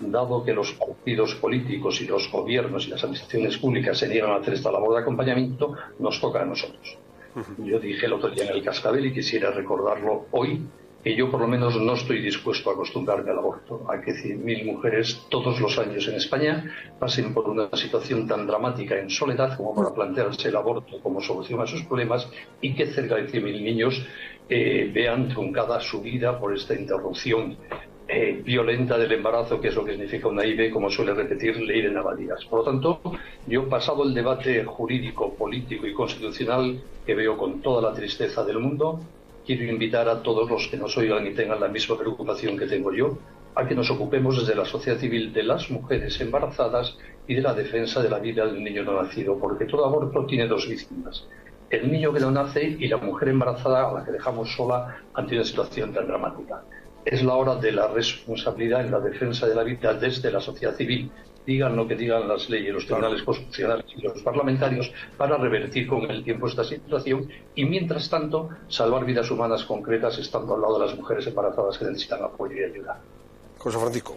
Speaker 5: dado que los partidos políticos y los gobiernos y las administraciones públicas se niegan a hacer esta labor de acompañamiento, nos toca a nosotros. Yo dije el otro día en el Cascabel y quisiera recordarlo hoy, que yo por lo menos no estoy dispuesto a acostumbrarme al aborto, a que 100.000 mujeres todos los años en España pasen por una situación tan dramática en soledad como para plantearse el aborto como solución a sus problemas y que cerca de 100.000 niños eh, vean truncada su vida por esta interrupción eh, violenta del embarazo, que es lo que significa una IB, como suele repetir Ley de Navadías. Por lo tanto, yo, pasado el debate jurídico, político y constitucional que veo con toda la tristeza del mundo, quiero invitar a todos los que nos oigan y tengan la misma preocupación que tengo yo, a que nos ocupemos desde la sociedad civil de las mujeres embarazadas y de la defensa de la vida del niño no nacido, porque todo aborto tiene dos víctimas. El niño que no nace y la mujer embarazada a la que dejamos sola ante una situación tan dramática es la hora de la responsabilidad en la defensa de la vida desde la sociedad civil, digan lo que digan las leyes, los tribunales constitucionales y los parlamentarios, para revertir con el tiempo esta situación y, mientras tanto, salvar vidas humanas concretas estando al lado de las mujeres embarazadas que necesitan apoyo y ayuda.
Speaker 3: José Francisco.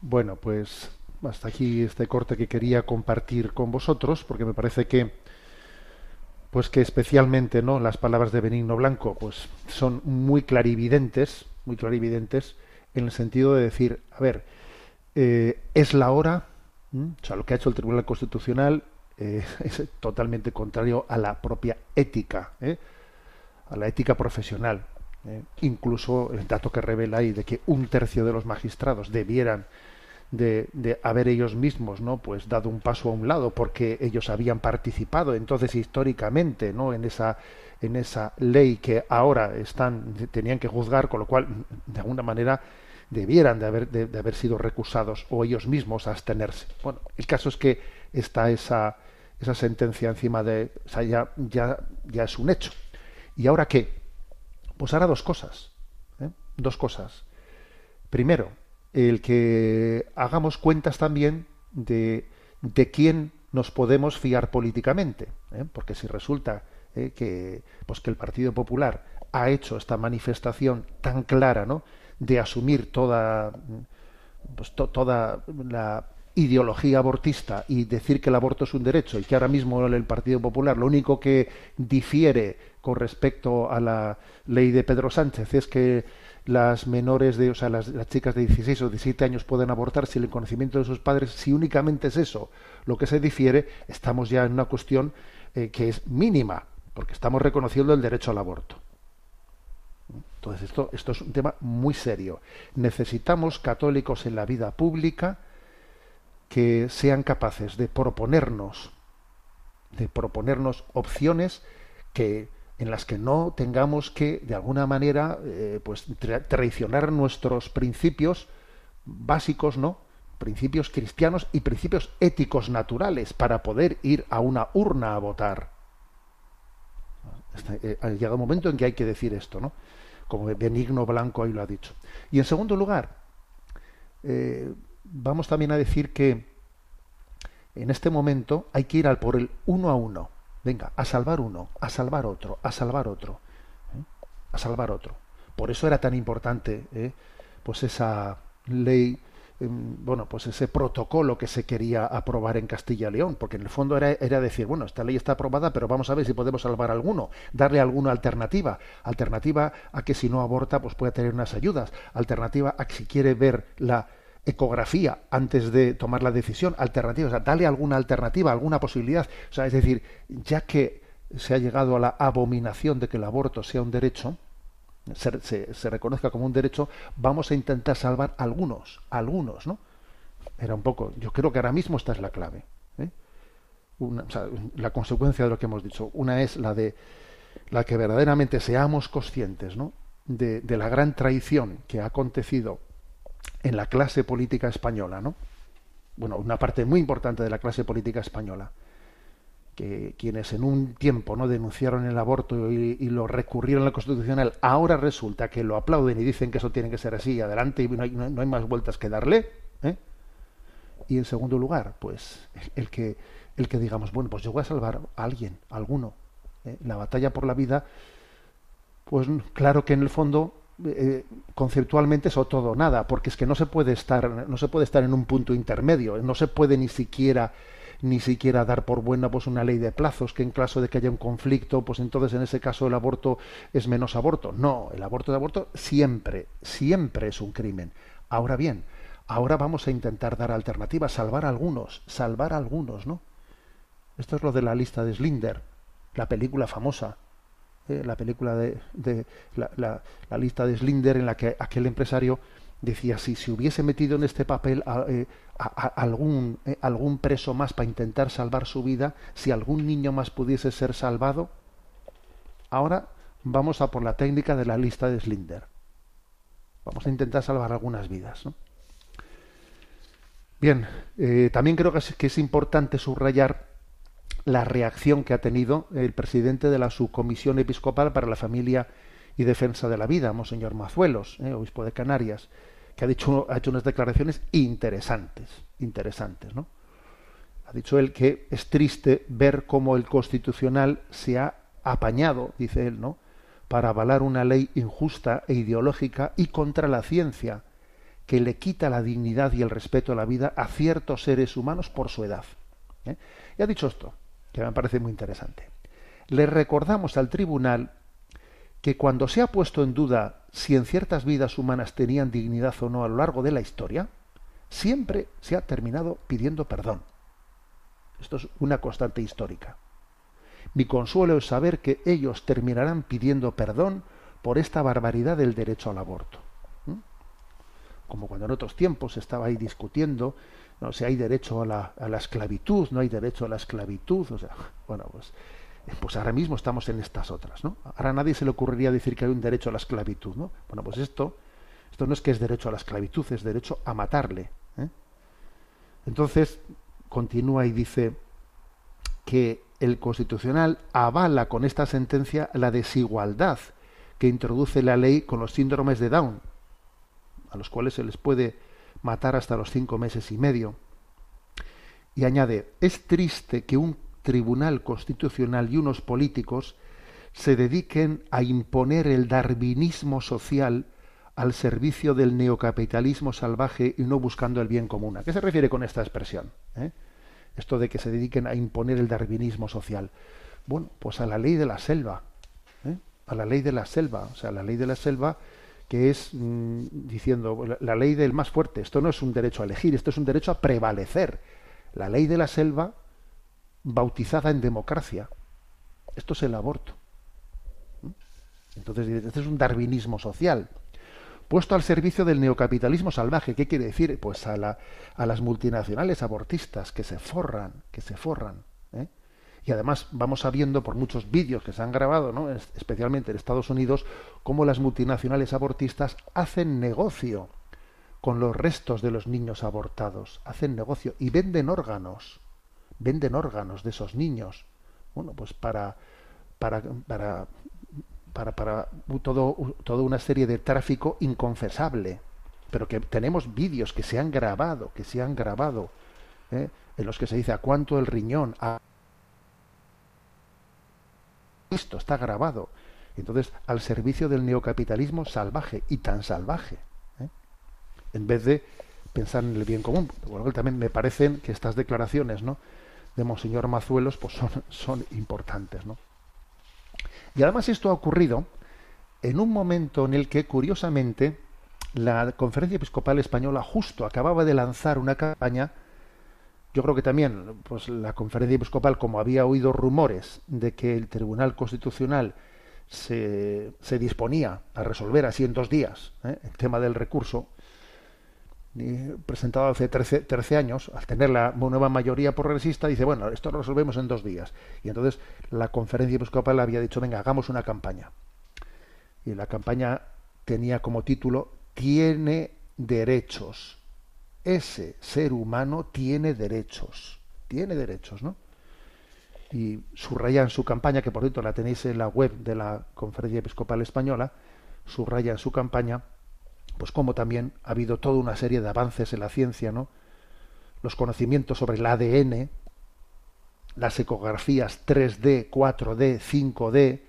Speaker 1: Bueno, pues hasta aquí este corte que quería compartir con vosotros, porque me parece que pues que especialmente no las palabras de Benigno Blanco pues son muy clarividentes muy clarividentes en el sentido de decir, a ver, eh, es la hora, o sea, lo que ha hecho el Tribunal Constitucional eh, *laughs* es totalmente contrario a la propia ética, ¿eh? a la ética profesional. Incluso el dato que revela ahí de que un tercio de los magistrados debieran de, de, haber ellos mismos no pues dado un paso a un lado porque ellos habían participado entonces históricamente no en esa en esa ley que ahora están tenían que juzgar, con lo cual de alguna manera debieran de haber, de, haber sido recusados o ellos mismos a abstenerse. Bueno, el caso es que está esa, esa sentencia encima de, ya, ya, ya es un hecho. ¿Y ahora qué? Pues ahora dos cosas, ¿eh? dos cosas. Primero, el que hagamos cuentas también de, de quién nos podemos fiar políticamente, ¿eh? porque si resulta eh, que, pues que el Partido Popular ha hecho esta manifestación tan clara ¿no? de asumir toda, pues, toda la ideología abortista y decir que el aborto es un derecho y que ahora mismo el Partido Popular lo único que difiere con respecto a la ley de Pedro Sánchez es que las menores de, o sea, las, las, chicas de 16 o 17 años pueden abortar sin el conocimiento de sus padres, si únicamente es eso lo que se difiere, estamos ya en una cuestión eh, que es mínima, porque estamos reconociendo el derecho al aborto. Entonces, esto, esto es un tema muy serio. Necesitamos católicos en la vida pública que sean capaces de proponernos, de proponernos opciones que en las que no tengamos que de alguna manera eh, pues traicionar nuestros principios básicos, ¿no? Principios cristianos y principios éticos naturales para poder ir a una urna a votar. Eh, ha llegado un momento en que hay que decir esto, ¿no? Como Benigno Blanco ahí lo ha dicho. Y en segundo lugar, eh, vamos también a decir que, En este momento hay que ir al por el uno a uno. Venga, a salvar uno, a salvar otro, a salvar otro, ¿eh? a salvar otro. Por eso era tan importante, ¿eh? pues esa ley, bueno, pues ese protocolo que se quería aprobar en Castilla y León, porque en el fondo era, era decir, bueno, esta ley está aprobada, pero vamos a ver si podemos salvar alguno, darle alguna alternativa, alternativa a que si no aborta, pues pueda tener unas ayudas, alternativa a que si quiere ver la ecografía antes de tomar la decisión, alternativa, o sea, dale alguna alternativa, alguna posibilidad, o sea, es decir, ya que se ha llegado a la abominación de que el aborto sea un derecho, se, se- reconozca como un derecho, vamos a intentar salvar algunos, algunos, ¿no? Era un poco, yo creo que ahora mismo esta es la clave. ¿eh? Una- la consecuencia de lo que hemos dicho. Una es la de la que verdaderamente seamos conscientes, ¿no? De, de la gran traición que ha acontecido en la clase política española, ¿no? Bueno, una parte muy importante de la clase política española, que quienes en un tiempo no denunciaron el aborto y, lo recurrieron a la constitucional, ahora resulta que lo aplauden y dicen que eso tiene que ser así, adelante y no hay, no hay más vueltas que darle. ¿eh? Y en segundo lugar, pues el que el que digamos, bueno, pues yo voy a salvar a alguien, a alguno. ¿eh? La batalla por la vida, pues claro que en el fondo eh, conceptualmente es o todo o nada, porque es que no se puede estar, no se puede estar en un punto intermedio, no se puede ni siquiera ni siquiera dar por buena pues una ley de plazos que en caso de que haya un conflicto pues entonces en ese caso el aborto es menos aborto. No el aborto de aborto siempre siempre es un crimen. Ahora bien ahora vamos a intentar dar alternativas salvar a algunos salvar a algunos no esto es lo de la lista de Slinder la película famosa eh, la película de, de la, lista de Slinder en la que aquel empresario decía si se hubiese metido en este papel a, eh, algún eh, algún preso más para intentar salvar su vida si algún niño más pudiese ser salvado ahora vamos a por la técnica de la lista de Slinder. Vamos a intentar salvar algunas vidas bien eh, también creo que es, importante subrayar la reacción que ha tenido el presidente de la subcomisión episcopal para la familia y defensa de la vida, Monseñor Mazuelos, obispo de Canarias, que ha dicho, ha hecho unas declaraciones interesantes, interesantes, ¿no? Ha dicho él que es triste ver cómo el constitucional se ha apañado, dice él, ¿no? para avalar una ley injusta e ideológica y contra la ciencia, que le quita la dignidad y el respeto a la vida a ciertos seres humanos por su edad. ¿eh? Y ha dicho esto, que me parece muy interesante. Le recordamos al tribunal que cuando se ha puesto en duda si en ciertas vidas humanas tenían dignidad o no a lo largo de la historia, siempre se ha terminado pidiendo perdón. Esto es una constante histórica. Mi consuelo es saber que ellos terminarán pidiendo perdón por esta barbaridad del derecho al aborto. ¿Mm? Como cuando en otros tiempos se estaba ahí discutiendo no si hay derecho a la, a la esclavitud, no hay derecho a la esclavitud, o sea, *laughs* bueno, pues, pues ahora mismo estamos en estas otras, ¿no? Ahora a nadie se le ocurriría decir que hay un derecho a la esclavitud, ¿no? Bueno, pues esto, esto no es que es derecho a la esclavitud, es derecho a matarle. ¿eh? Entonces, continúa y dice que el Constitucional avala con esta sentencia la desigualdad que introduce la ley con los síndromes de Down, a los cuales se les puede matar hasta los cinco meses y medio. Y añade, es triste que un tribunal constitucional y unos políticos se dediquen a imponer el darwinismo social al servicio del neocapitalismo salvaje y no buscando el bien común. ¿A qué se refiere con esta expresión? ¿Eh? Esto de que se dediquen a imponer el darwinismo social. Bueno, pues a la ley de la selva. ¿eh? A la ley de la selva. O sea, la ley de la selva que es mmm, diciendo la ley del más fuerte. Esto no es un derecho a elegir, esto es un derecho a prevalecer. La ley de la selva bautizada en democracia. Esto es el aborto. Entonces, este es un darwinismo social puesto al servicio del neocapitalismo salvaje. ¿Qué quiere decir? Pues a, la, a las multinacionales abortistas que se forran, que se forran. ¿eh? Y además vamos sabiendo por muchos vídeos que se han grabado, ¿no? especialmente en Estados Unidos, cómo las multinacionales abortistas hacen negocio con los restos de los niños abortados, hacen negocio y venden órganos, venden órganos de esos niños, bueno, pues para, para, para para, para todo, toda una serie de tráfico inconfesable, pero que tenemos vídeos que se han grabado, que se han grabado, ¿eh? en los que se dice a cuánto el riñón a esto está grabado. Entonces, al servicio del neocapitalismo salvaje y tan salvaje. ¿eh? En vez de pensar en el bien común. También me parecen que estas declaraciones ¿no? De Monseñor Mazuelos pues son, son importantes. ¿no? Y además esto ha ocurrido en un momento en el que, curiosamente, la Conferencia Episcopal Española justo acababa de lanzar una campaña yo creo que también pues la conferencia episcopal como había oído rumores de que el tribunal constitucional se, se disponía a resolver así en dos días ¿eh? el tema del recurso presentado hace 13, años al tener la nueva mayoría progresista dice bueno esto lo resolvemos en dos días y entonces la conferencia episcopal había dicho venga hagamos una campaña y la campaña tenía como título tiene derechos ese ser humano tiene derechos, tiene derechos, ¿no? Y subraya en su campaña, que por cierto la tenéis en la web de la Conferencia Episcopal Española, subraya en su campaña, pues como también ha habido toda una serie de avances en la ciencia, ¿no? Los conocimientos sobre el ADN, las ecografías 3D, 4D, 5D,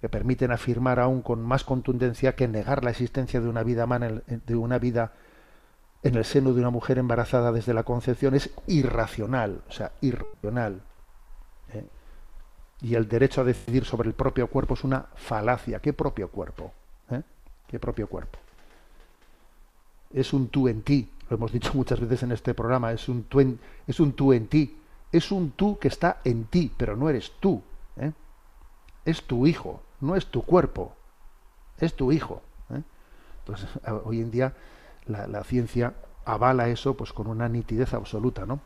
Speaker 1: que permiten afirmar aún con más contundencia que negar la existencia de una vida humana, de una vida en el seno de una mujer embarazada desde la concepción es irracional, o sea, irracional. ¿eh? Y el derecho a decidir sobre el propio cuerpo es una falacia. ¿Qué propio cuerpo? ¿Eh? ¿Qué propio cuerpo? Es un tú en ti, lo hemos dicho muchas veces en este programa, es un tú en, es un tú en ti, es un tú que está en ti, pero no eres tú. ¿eh? Es tu hijo, no es tu cuerpo, es tu hijo. Entonces, *laughs* hoy en día la, ciencia avala eso pues con una nitidez absoluta, ¿no?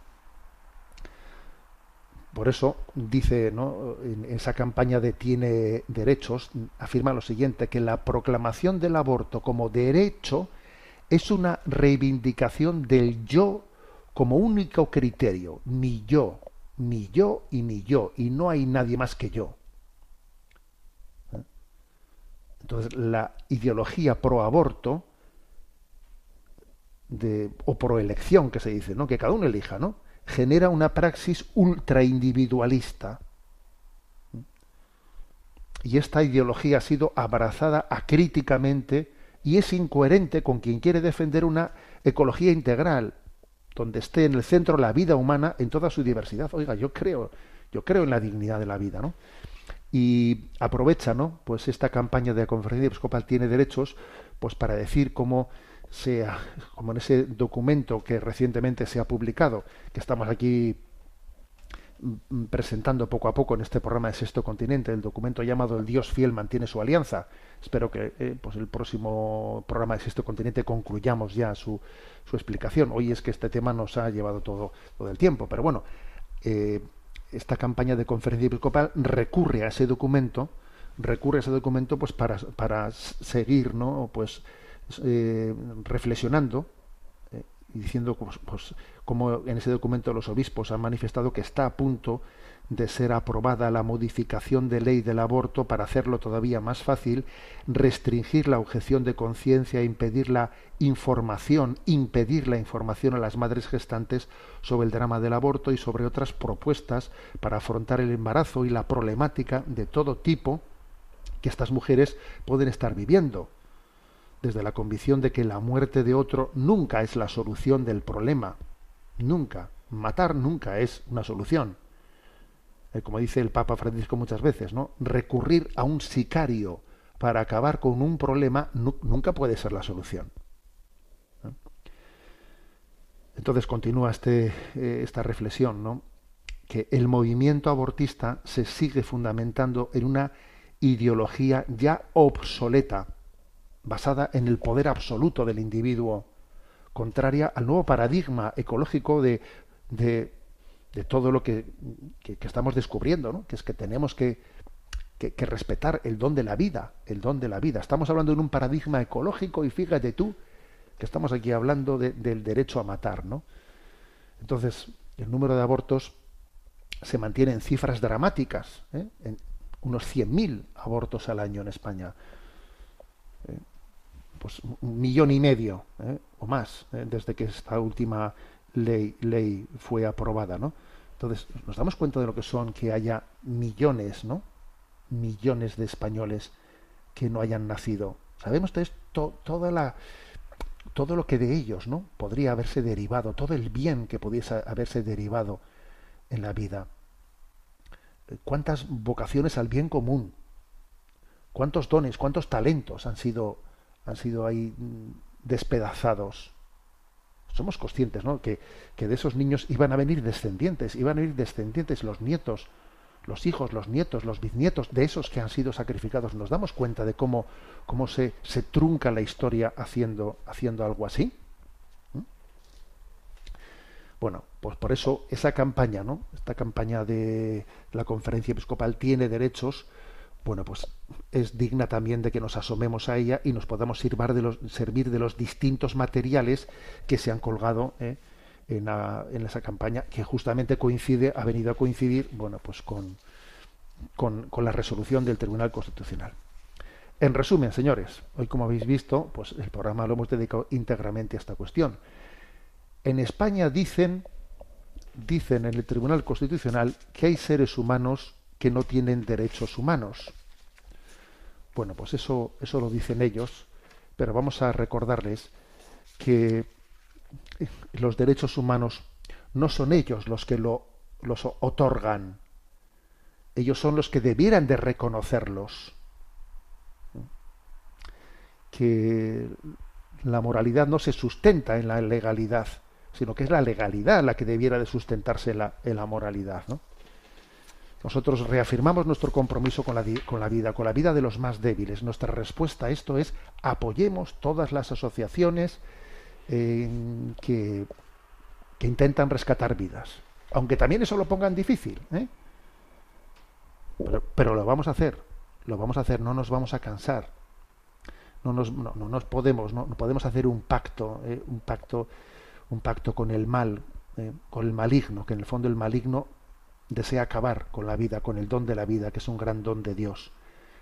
Speaker 1: Por eso dice, ¿no? en esa campaña de tiene derechos, afirma lo siguiente, que la proclamación del aborto como derecho es una reivindicación del yo como único criterio, ni yo, ni yo y ni yo, y no hay nadie más que yo. ¿Eh? Entonces, la ideología pro aborto de, o proelección que se dice, ¿no? que cada uno elija, ¿no? genera una praxis ultra individualista. Y esta ideología ha sido abrazada acríticamente y es incoherente con quien quiere defender una ecología integral, donde esté en el centro la vida humana en toda su diversidad. Oiga, yo creo, yo creo en la dignidad de la vida, ¿no? Y aprovecha, ¿no? Pues esta campaña de la Conferencia Episcopal tiene derechos, pues para decir cómo sea, como en ese documento que recientemente se ha publicado, que estamos aquí presentando poco a poco en este programa de Sexto Continente, el documento llamado El Dios fiel mantiene su alianza. Espero que eh, pues el próximo programa de Sexto Continente concluyamos ya su, su, explicación. Hoy es que este tema nos ha llevado todo, todo el tiempo, pero bueno, eh, esta campaña de conferencia episcopal recurre a ese documento, recurre a ese documento pues para, para seguir, ¿no? Pues eh, reflexionando diciendo pues, pues, como en ese documento los obispos han manifestado que está a punto de ser aprobada la modificación de ley del aborto para hacerlo todavía más fácil, restringir la objeción de conciencia, impedir la información, impedir la información a las madres gestantes sobre el drama del aborto y sobre otras propuestas para afrontar el embarazo y la problemática de todo tipo que estas mujeres pueden estar viviendo desde la convicción de que la muerte de otro nunca es la solución del problema. Nunca. Matar nunca es una solución. Eh, como dice el Papa Francisco muchas veces, ¿no? Recurrir a un sicario para acabar con un problema nunca puede ser la solución. Entonces continúa este, eh, esta reflexión, ¿no? que el movimiento abortista se sigue fundamentando en una ideología ya obsoleta, basada en el poder absoluto del individuo, contraria al nuevo paradigma ecológico de, de, todo lo que, estamos descubriendo, ¿no? que es que tenemos que, que, respetar el don de la vida, el don de la vida. Estamos hablando de un paradigma ecológico y fíjate tú que estamos aquí hablando del derecho a matar, ¿no? Entonces, el número de abortos se mantiene en cifras dramáticas, ¿eh? en unos 100.000 abortos al año en España. ¿Eh? pues un millón y medio ¿eh? o más ¿eh? desde que esta última ley, ley fue aprobada, ¿no? Entonces, nos damos cuenta de lo que son que haya millones, ¿no? Millones de españoles que no hayan nacido. Sabemos toda la, todo lo que de ellos, ¿no? Podría haberse derivado, todo el bien que pudiese haberse derivado en la vida. ¿Cuántas vocaciones al bien común? ¿Cuántos dones, cuántos talentos han sido, han sido ahí mm, despedazados? somos conscientes ¿no? que, de esos niños iban a venir descendientes, iban a venir descendientes, los nietos, los hijos, los nietos, los bisnietos de esos que han sido sacrificados. Nos damos cuenta de cómo, cómo se, se trunca la historia haciendo, haciendo algo así. ¿Mm? Bueno, pues por eso esa campaña, ¿no? Esta campaña de la conferencia episcopal tiene derechos bueno, pues es digna también de que nos asomemos a ella y nos podamos de los, servir de los distintos materiales que se han colgado ¿eh? en, esa campaña, que justamente coincide, ha venido a coincidir, bueno, pues con, con, la resolución del Tribunal Constitucional. En resumen, señores, hoy como habéis visto, pues el programa lo hemos dedicado íntegramente a esta cuestión. En España dicen, dicen en el Tribunal Constitucional que hay seres humanos que no tienen derechos humanos. Bueno, pues eso, eso lo dicen ellos, pero vamos a recordarles que los derechos humanos no son ellos los que lo, los otorgan, ellos son los que debieran de reconocerlos. Que la moralidad no se sustenta en la legalidad, sino que es la legalidad la que debiera de sustentarse la, en la moralidad. ¿no? Nosotros reafirmamos nuestro compromiso con la, con la, vida, con la vida de los más débiles. Nuestra respuesta a esto es apoyemos todas las asociaciones que, que, intentan rescatar vidas. Aunque también eso lo pongan difícil. ¿eh? Pero, lo vamos a hacer. Lo vamos a hacer, no nos vamos a cansar. No nos, no, nos podemos, no, podemos hacer un pacto, ¿eh? un pacto, un pacto con el mal, ¿eh? con el maligno, que en el fondo el maligno desea acabar con la vida, con el don de la vida, que es un gran don de Dios.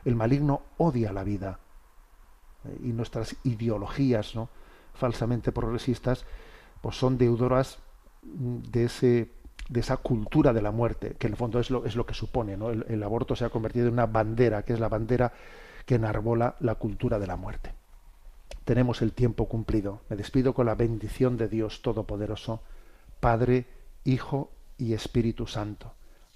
Speaker 1: El maligno odia la vida. Eh, y nuestras ideologías ¿no? falsamente progresistas pues son deudoras mm, de, ese, de esa cultura de la muerte, que en el fondo es lo, es lo que supone. El, el aborto se ha convertido en una bandera, que es la bandera que enarbola la cultura de la muerte. Tenemos el tiempo cumplido. Me despido con la bendición de Dios Todopoderoso, Padre, Hijo y Espíritu Santo.